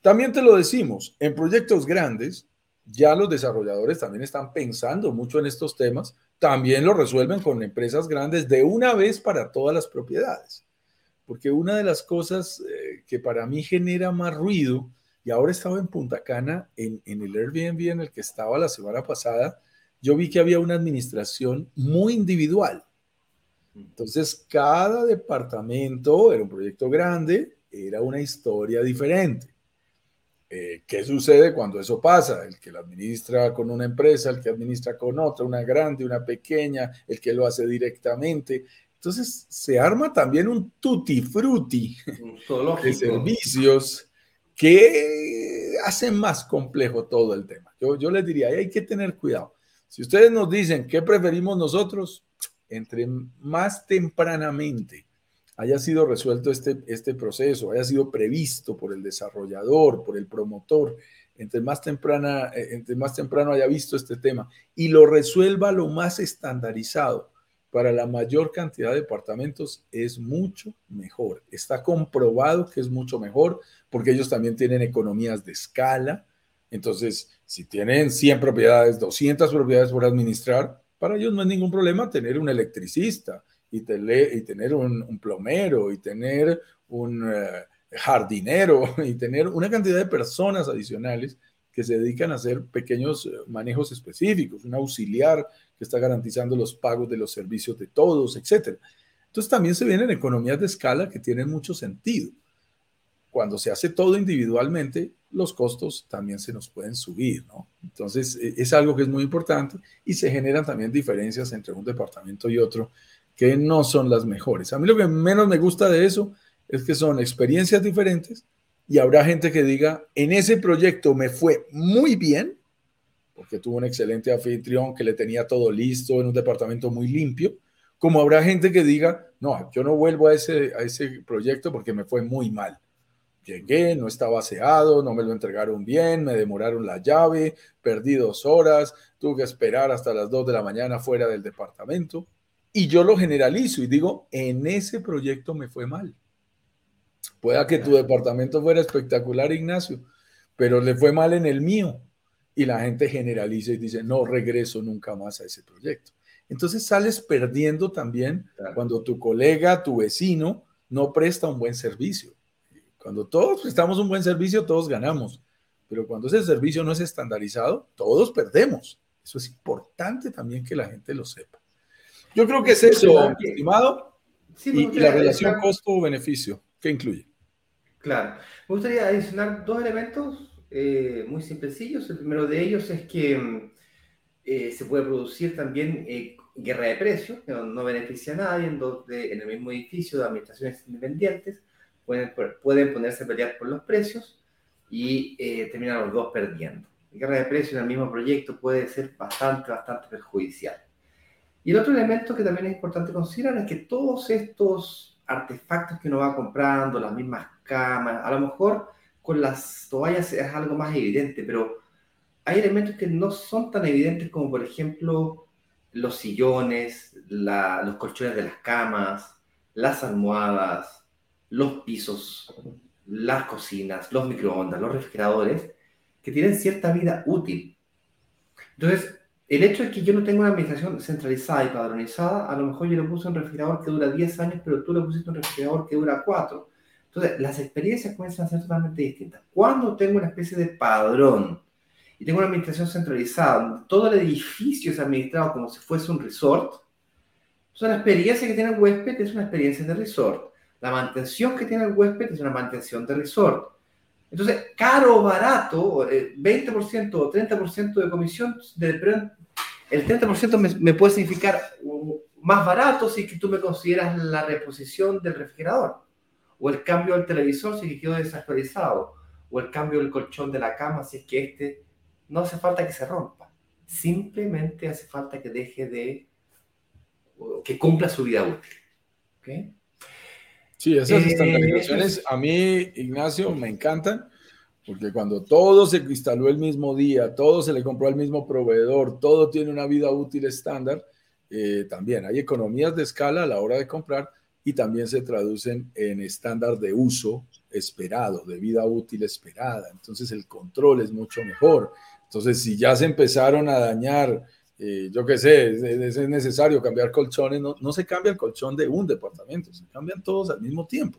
También te lo decimos, en proyectos grandes, ya los desarrolladores también están pensando mucho en estos temas, también lo resuelven con empresas grandes de una vez para todas las propiedades. Porque una de las cosas eh, que para mí genera más ruido, y ahora estaba en Punta Cana, en, en el Airbnb en el que estaba la semana pasada, yo vi que había una administración muy individual. Entonces, cada departamento era un proyecto grande, era una historia diferente. Eh, ¿Qué sucede cuando eso pasa? El que lo administra con una empresa, el que administra con otra, una grande, una pequeña, el que lo hace directamente. Entonces se arma también un tutti frutti de servicios que hacen más complejo todo el tema. Yo, yo les diría, hay que tener cuidado. Si ustedes nos dicen qué preferimos nosotros, entre más tempranamente haya sido resuelto este, este proceso, haya sido previsto por el desarrollador, por el promotor, entre más, temprana, eh, entre más temprano haya visto este tema y lo resuelva lo más estandarizado para la mayor cantidad de departamentos, es mucho mejor. Está comprobado que es mucho mejor porque ellos también tienen economías de escala. Entonces, si tienen 100 propiedades, 200 propiedades por administrar, para ellos no es ningún problema tener un electricista, y, tener un, plomero y tener un eh, jardinero y tener una cantidad de personas adicionales que se dedican a hacer pequeños eh, manejos específicos, un auxiliar que está garantizando los pagos de los servicios de todos, etc. Entonces también se vienen economías de escala que tienen mucho sentido. Cuando se hace todo individualmente, los costos también se nos pueden subir, ¿no? Entonces e, es algo que es muy importante y se generan también diferencias entre un departamento y otro que no son las mejores. A mí lo que menos me gusta de eso es que son experiencias diferentes y habrá gente que diga, en ese proyecto me fue muy bien, porque tuvo un excelente anfitrión que le tenía todo listo en un departamento muy limpio, como habrá gente que diga, no, yo no vuelvo a ese, a ese proyecto porque me fue muy mal. Llegué, no estaba aseado, no me lo entregaron bien, me demoraron la llave, perdí dos horas, tuve que esperar hasta las dos de la mañana fuera del departamento. Y yo lo generalizo y digo, en ese proyecto me fue mal. Pueda que tu departamento fuera espectacular, Ignacio, pero le fue mal en el mío. Y la gente generaliza y dice, no regreso nunca más a ese proyecto. Entonces sales perdiendo también cuando tu colega, tu vecino, no presta un buen servicio. Cuando todos prestamos un buen servicio, todos ganamos. Pero cuando ese servicio no es estandarizado, todos perdemos. Eso es importante también que la gente lo sepa. Yo creo que es eso, estimado. y, la relación costo-beneficio, ¿qué incluye? Claro. Me gustaría adicionar dos elementos eh, muy simplecillos. El primero de ellos es que eh, se puede producir también eh, guerra de precios, que no, beneficia a nadie, en donde en el mismo edificio de administraciones independientes pueden, pueden ponerse a pelear por los precios y eh, terminan los dos perdiendo. La guerra de precios en el mismo proyecto puede ser bastante, bastante perjudicial. Y el otro elemento que también es importante considerar es que todos estos artefactos que uno va comprando, las mismas camas, a lo mejor con las toallas es algo más evidente, pero hay elementos que no son tan evidentes como por ejemplo los sillones, los colchones de las camas, las almohadas, los pisos, las cocinas, los microondas, los refrigeradores, que tienen cierta vida útil. Entonces, el hecho de que yo no tenga una administración centralizada y padronizada, a lo mejor yo le puse un refrigerador que dura 10 años, pero tú le pusiste un refrigerador que dura 4. Entonces, las experiencias comienzan a ser totalmente distintas. Cuando tengo una especie de padrón y tengo una administración centralizada, todo el edificio es administrado como si fuese un resort, entonces la experiencia que tiene el huésped es una experiencia de resort. La mantención que tiene el huésped es una mantención de resort. Entonces, caro o barato, 20% o 30% de comisión, el 30% me, me, puede significar más barato si tú me consideras la reposición del refrigerador, o el cambio del televisor si que quedó desactualizado, o el cambio del colchón de la cama si es que este no hace falta que se rompa, simplemente hace falta que deje de, que cumpla su vida útil. ¿Okay? Sí, esas eh, estandarizaciones a mí, Ignacio, me encantan, porque cuando todo se instaló el mismo día, todo se le compró al mismo proveedor, todo tiene una vida útil estándar, eh, también hay economías de escala a la hora de comprar y también se traducen en estándar de uso esperado, de vida útil esperada. Entonces el control es mucho mejor. Entonces si ya se empezaron a dañar eh, yo qué sé, es, necesario cambiar colchones, no, no, se cambia el colchón de un departamento, se cambian todos al mismo tiempo.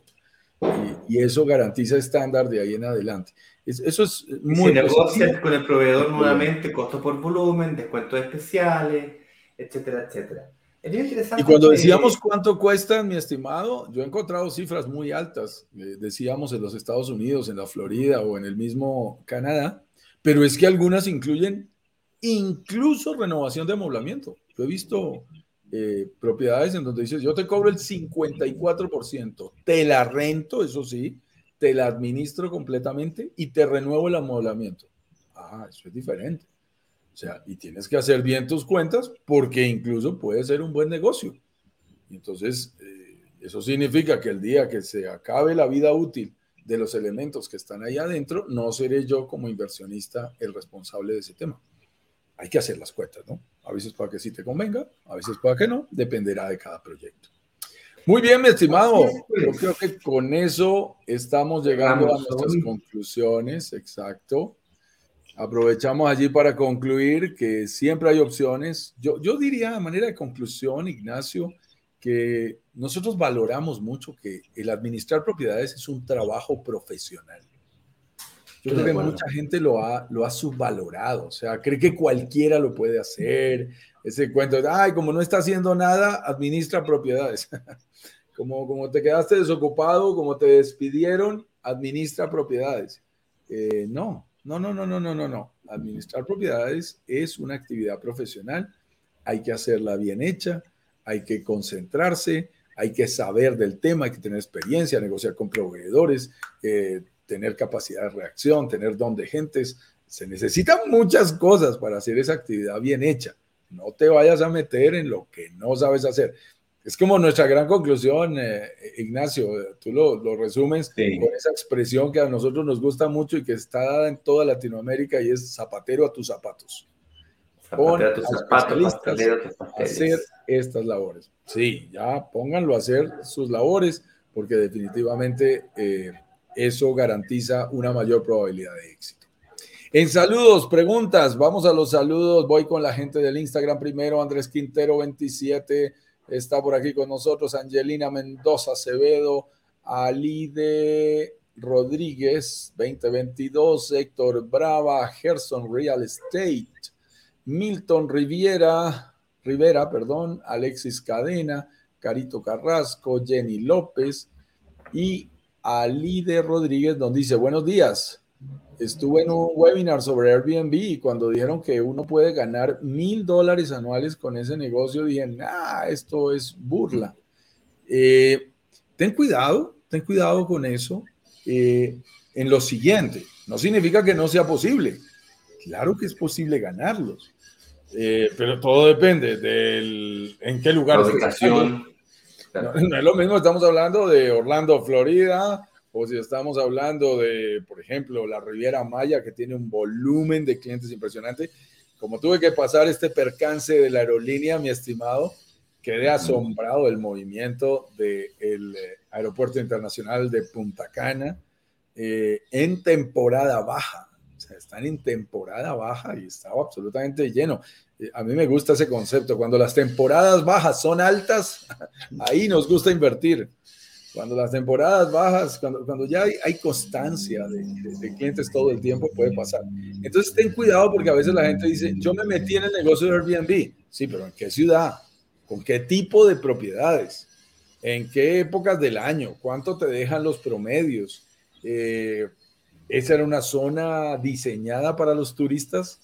Y, eso garantiza estándar de ahí en adelante. eso es muy... Si con el proveedor nuevamente, costo por volumen, descuentos especiales, etcétera, etcétera. Y cuando decíamos cuánto cuesta, mi estimado, yo he encontrado cifras muy altas, eh, decíamos en los Estados Unidos, en la Florida o en el mismo Canadá, pero es que algunas incluyen incluso renovación de amoblamiento. Yo he visto eh, propiedades en donde dices, yo te cobro el 54%, te la rento, eso sí, te la administro completamente y te renuevo el amoblamiento. Ah, eso es diferente. O sea, y tienes que hacer bien tus cuentas porque incluso puede ser un buen negocio. entonces, eh, eso significa que el día que se acabe la vida útil de los elementos que están ahí adentro, no seré yo como inversionista el responsable de ese tema hay que hacer las cuentas, ¿no? A veces para que sí te convenga, a veces para que no, dependerá de cada proyecto. Muy bien, mi estimado. Yo creo que con eso estamos llegando a nuestras conclusiones, exacto. Aprovechamos allí para concluir que siempre hay opciones. Yo, yo diría de manera de conclusión, Ignacio, que nosotros valoramos mucho que el administrar propiedades es un trabajo profesional. Yo creo que mucha gente lo ha, lo ha subvalorado, o sea, cree que cualquiera lo puede hacer. Ese cuento de, ay, como no está haciendo nada, administra propiedades. como, como te quedaste desocupado, como te despidieron, administra propiedades. Eh, no, no, no, no, no, no, no, no. Administrar propiedades es una actividad profesional, hay que hacerla bien hecha, hay que concentrarse, hay que saber del tema, hay que tener experiencia, negociar con proveedores, eh, tener capacidad de reacción, tener don de gentes. Se necesitan muchas cosas para hacer esa actividad bien hecha. No te vayas a meter en lo que no sabes hacer. Es como nuestra gran conclusión, eh, Ignacio, tú lo, lo resumes con esa expresión que a nosotros nos gusta mucho y que está dada en toda Latinoamérica y es zapatero a tus zapatos. Zapatero a tus zapatos, a hacer estas labores. Sí, ya pónganlo a hacer sus labores porque definitivamente eh, eso garantiza una mayor probabilidad de éxito. En saludos, preguntas, vamos a los saludos. Voy con la gente del Instagram primero. Andrés Quintero 27 está por aquí con nosotros. Angelina Mendoza Acevedo, Alide Rodríguez 2022, Héctor Brava, Gerson Real Estate, Milton Riviera, Rivera, perdón, Alexis Cadena, Carito Carrasco, Jenny López y Ali de Rodríguez, donde dice, buenos días, estuve en un webinar sobre Airbnb y cuando dijeron que uno puede ganar mil dólares anuales con ese negocio, dije, ah, esto es burla. Eh, ten cuidado, ten cuidado con eso. Eh, en lo siguiente, no significa que no sea posible. Claro que es posible ganarlos, eh, pero todo depende del en qué lugar. se no, no es lo mismo, estamos hablando de Orlando, Florida, o si estamos hablando de, por ejemplo, la Riviera Maya, que tiene un volumen de clientes impresionante. Como tuve que pasar este percance de la aerolínea, mi estimado, quedé asombrado del movimiento del eh, Aeropuerto Internacional de Punta Cana eh, en temporada baja. O sea, están en temporada baja y estaba absolutamente lleno. Eh, a mí me gusta ese concepto. Cuando las temporadas bajas son altas, ahí nos gusta invertir. Cuando las temporadas bajas, cuando, ya hay, constancia de, clientes todo el tiempo, puede pasar. Entonces, ten cuidado porque a veces la gente dice, yo me metí en el negocio de Airbnb. Sí, pero ¿en qué ciudad? ¿Con qué tipo de propiedades? ¿En qué épocas del año? ¿Cuánto te dejan los promedios? Eh, ¿Esa era una zona diseñada para los turistas?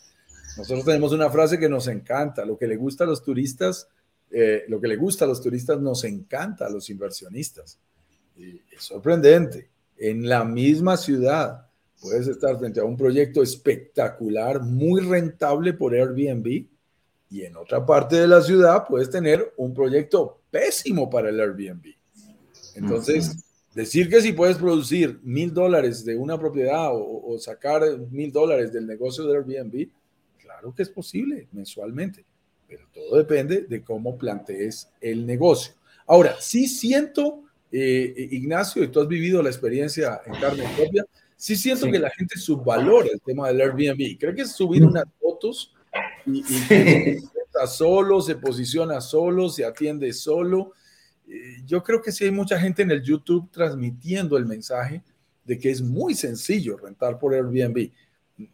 Nosotros tenemos una frase que nos encanta, lo que le gusta a los turistas, eh, lo que le gusta a los turistas nos encanta a los inversionistas es sorprendente. En la misma ciudad puedes estar frente a un proyecto espectacular, muy rentable por Airbnb, y en otra parte de la ciudad puedes tener un proyecto pésimo para el Airbnb. Entonces, decir que si puedes producir mil dólares de una propiedad o, sacar mil dólares del negocio de Airbnb, claro que es posible mensualmente, pero todo depende de cómo plantees el negocio. Ahora, sí siento eh, Ignacio, y tú has vivido la experiencia en carne propia, sí siento que la gente subvalora el tema del Airbnb. Creo que es subir unas fotos y, se está solo, se posiciona solo, se atiende solo. Eh, yo creo que sí hay mucha gente en el YouTube transmitiendo el mensaje de que es muy sencillo rentar por Airbnb.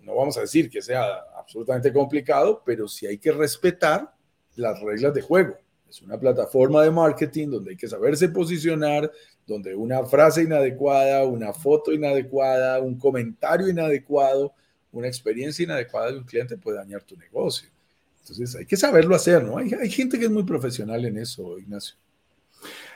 No vamos a decir que sea absolutamente complicado, pero sí hay que respetar las reglas de juego. Es una plataforma de marketing donde hay que saberse posicionar, donde una frase inadecuada, una foto inadecuada, un comentario inadecuado, una experiencia inadecuada de un cliente puede dañar tu negocio. Entonces hay que saberlo hacer, ¿no? Hay, gente que es muy profesional en eso, Ignacio.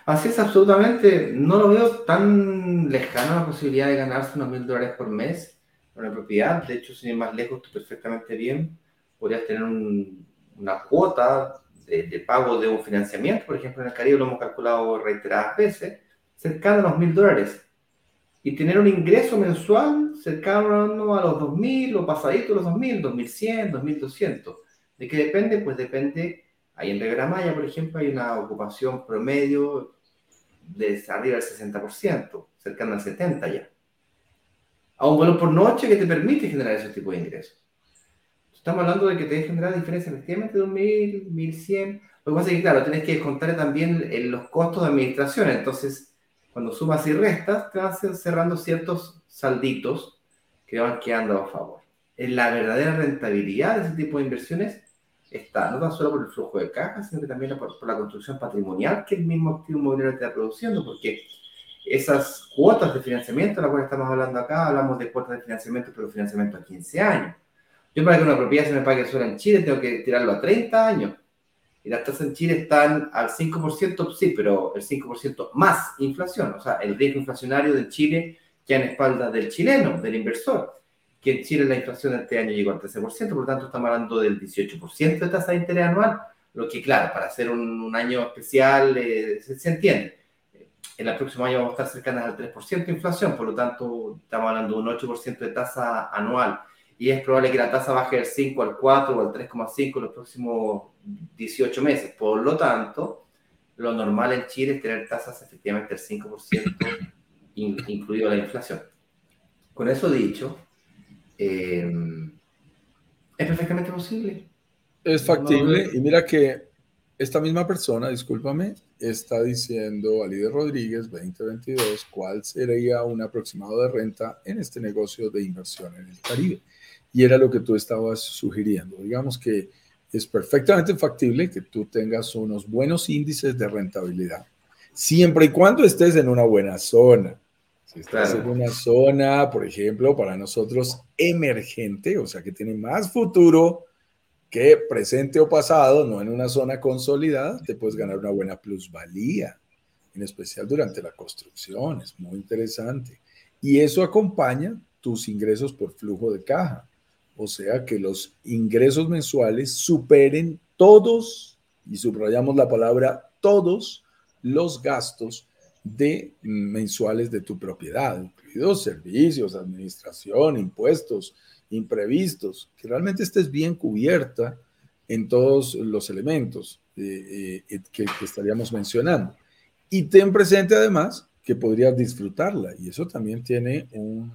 Así es, absolutamente. No lo veo tan lejano la posibilidad de ganarse unos mil dólares por mes la propiedad. De hecho, sin ir más lejos, tú perfectamente bien podrías tener una cuota de, pago de un financiamiento, por ejemplo, en el Caribe lo hemos calculado reiteradas veces, cercano a los mil dólares. Y tener un ingreso mensual cercano a los 2.000 o pasadito los 2.000, 2.100, 2.200. ¿De qué depende? Pues depende, ahí en Riviera Maya, por ejemplo, hay una ocupación promedio de arriba del 60%, cercano al 70% ya. A un vuelo por noche que te permite generar ese tipo de ingresos. Estamos hablando de que te generar diferencia efectivamente de un 1000, 1100. Lo que pasa es que, claro, tienes que contar también los costos de administración. Entonces, cuando sumas y restas, te vas cerrando ciertos salditos que van quedando a favor. En la verdadera rentabilidad de ese tipo de inversiones está no tan solo por el flujo de caja, sino que también por, por la construcción patrimonial que el mismo activo inmobiliario está produciendo, porque esas cuotas de financiamiento, de las cuales estamos hablando acá, hablamos de cuotas de financiamiento, pero financiamiento a 15 años yo para que una propiedad se me pague sola en Chile tengo que tirarlo a 30 años. Y las tasas en Chile están al 5%, sí, pero el 5% más inflación. O sea, el riesgo inflacionario de Chile ya en espaldas del chileno, del inversor. Que en Chile la inflación este año llegó al 13%, por lo tanto estamos hablando del 18% de tasa de interés anual. Lo que, claro, para hacer un, año especial eh, se, entiende. En el próximo año vamos a estar cercanas al 3% de inflación, por lo tanto estamos hablando de un 8% de tasa anual y es probable que la tasa baje del 5 al 4 o al 3,5 en los próximos 18 meses. Por lo tanto, lo normal en Chile es tener tasas efectivamente del 5%, incluido la inflación. Con eso dicho, eh, es perfectamente posible. Es factible. y mira que esta misma persona, discúlpame, está diciendo a Líder Rodríguez 2022 cuál sería un aproximado de renta en este negocio de inversión en el Caribe y era lo que tú estabas sugiriendo. Digamos que es perfectamente factible que tú tengas unos buenos índices de rentabilidad, siempre y cuando estés en una buena zona. Si estás en una zona, por ejemplo, para nosotros emergente, o sea, que tiene más futuro que presente o pasado, no en una zona consolidada, te puedes ganar una buena plusvalía, en especial durante la construcción, es muy interesante. Y eso acompaña tus ingresos por flujo de caja, o sea, que los ingresos mensuales superen todos, y subrayamos la palabra todos, los gastos de mensuales de tu propiedad, incluidos servicios, administración, impuestos, imprevistos, que realmente estés bien cubierta en todos los elementos eh, eh, que, estaríamos mencionando. Y ten presente además que podrías disfrutarla y eso también tiene un,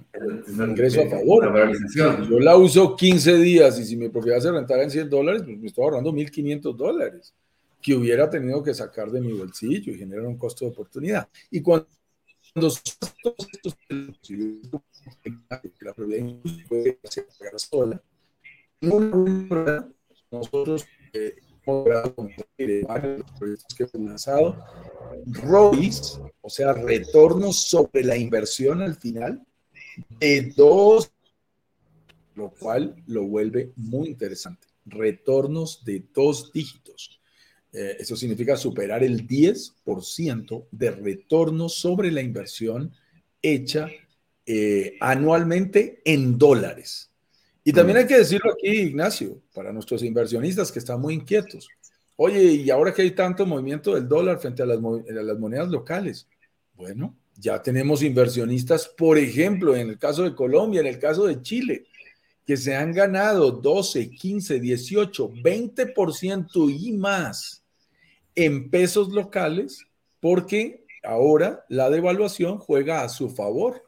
ingreso a favor. Yo la uso 15 días y si mi propiedad se rentara en 100 dólares, pues me estoy ahorrando 1.500 dólares que hubiera tenido que sacar de mi bolsillo y generar un costo de oportunidad. Y cuando la pagar sola, nosotros eh, hemos logrado varios proyectos que hemos lanzado, ROIs, o sea, retornos sobre la inversión al final, de dos, lo cual lo vuelve muy interesante. Retornos de dos dígitos. Eh, eso significa superar el 10% de retorno sobre la inversión hecha eh, anualmente en dólares. Y también hay que decirlo aquí, Ignacio, para nuestros inversionistas que están muy inquietos. Oye, y ahora que hay tanto movimiento del dólar frente a las, a las monedas locales, bueno, ya tenemos inversionistas, por ejemplo, en el caso de Colombia, en el caso de Chile, que se han ganado 12, 15, 18, 20% y más en pesos locales porque ahora la devaluación juega a su favor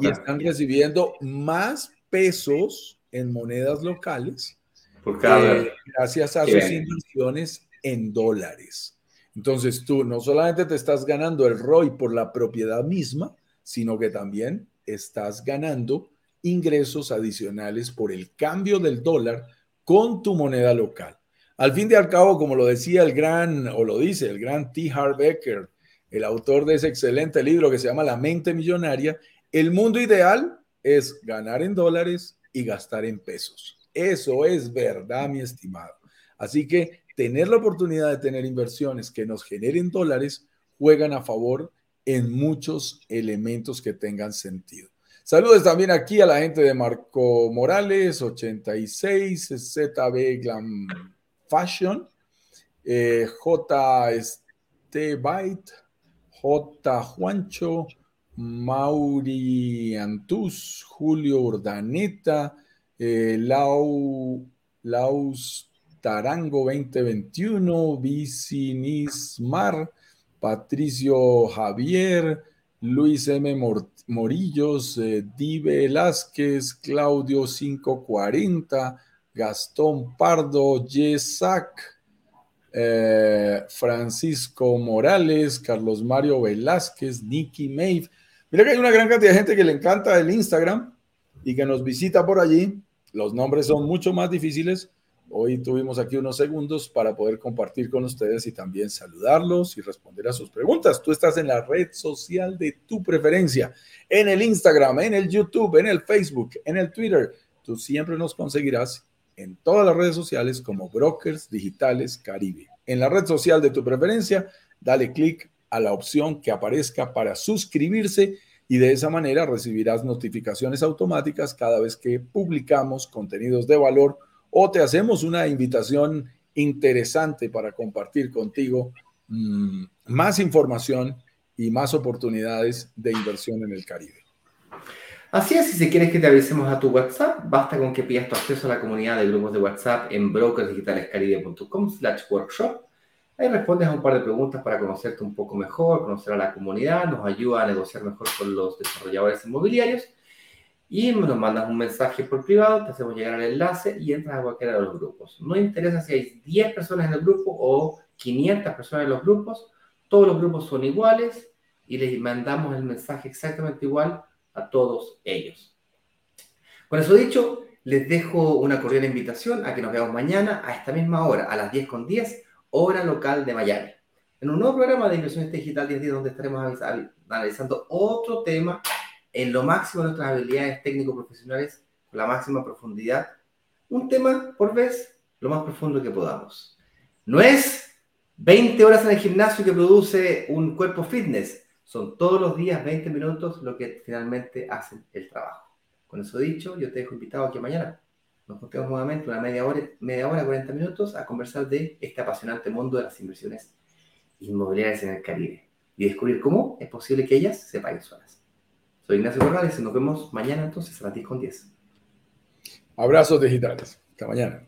y están recibiendo más pesos en monedas locales eh, gracias a sus inversiones en dólares. Entonces tú no solamente te estás ganando el ROI por la propiedad misma, sino que también estás ganando ingresos adicionales por el cambio del dólar con tu moneda local. Al fin y al cabo, como lo decía el gran, o lo dice el gran T. Harv Becker, el autor de ese excelente libro que se llama La mente millonaria, el mundo ideal es ganar en dólares y gastar en pesos. Eso es verdad, mi estimado. Así que tener la oportunidad de tener inversiones que nos generen dólares juegan a favor en muchos elementos que tengan sentido. Saludos también aquí a la gente de Marco Morales, 86, ZB Glam Fashion, eh, J. Estebait, J. Juancho, Mauri Antus, Julio Urdaneta, eh, Lau, Laus Tarango 2021, Vicinismar, Patricio Javier, Luis M. Morillos, eh, Di Velázquez, Claudio 540, Gastón Pardo, Yesac, eh, Francisco Morales, Carlos Mario Velázquez, Nicky Maeve. Mira que hay una gran cantidad de gente que le encanta el Instagram y que nos visita por allí. Los nombres son mucho más difíciles, Hoy tuvimos aquí unos segundos para poder compartir con ustedes y también saludarlos y responder a sus preguntas. Tú estás en la red social de tu preferencia, en el Instagram, en el YouTube, en el Facebook, en el Twitter. Tú siempre nos conseguirás en todas las redes sociales como Brokers Digitales Caribe. En la red social de tu preferencia, dale clic a la opción que aparezca para suscribirse y de esa manera recibirás notificaciones automáticas cada vez que publicamos contenidos de valor o te hacemos una invitación interesante para compartir contigo mm, más información y más oportunidades de inversión en el Caribe. Así es, si quieres que te avisemos a tu WhatsApp, basta con que pidas tu acceso a la comunidad de grupos de WhatsApp en brokersdigitalescaribe.com slash workshop. Ahí respondes a un par de preguntas para conocerte un poco mejor, conocer a la comunidad, nos ayuda a negociar mejor con los desarrolladores inmobiliarios y nos mandas un mensaje por privado, te hacemos llegar el enlace y entras a cualquiera de los grupos. No interesa si hay 10 personas en el grupo o 500 personas en los grupos, todos los grupos son iguales y les mandamos el mensaje exactamente igual a todos ellos. Con eso dicho, les dejo una cordial invitación a que nos veamos mañana a esta misma hora, a las 10.10, 10, hora local de Miami, en un nuevo programa de inversión digital 10 días donde estaremos analizando otro tema en lo máximo nuestras habilidades técnico-profesionales, con la máxima profundidad, un tema por vez, lo más profundo que podamos. No es 20 horas en el gimnasio que produce un cuerpo fitness, son todos los días 20 minutos lo que finalmente hacen el trabajo. Con eso dicho, yo te dejo invitado aquí mañana. Nos juntemos nuevamente una media hora, media hora, 40 minutos a conversar de este apasionante mundo de las inversiones inmobiliarias en el Caribe y descubrir cómo es posible que ellas se paguen solas. Soy Ignacio Corrales y nos vemos mañana entonces a las 10 con 10. Abrazos digitales. Hasta mañana.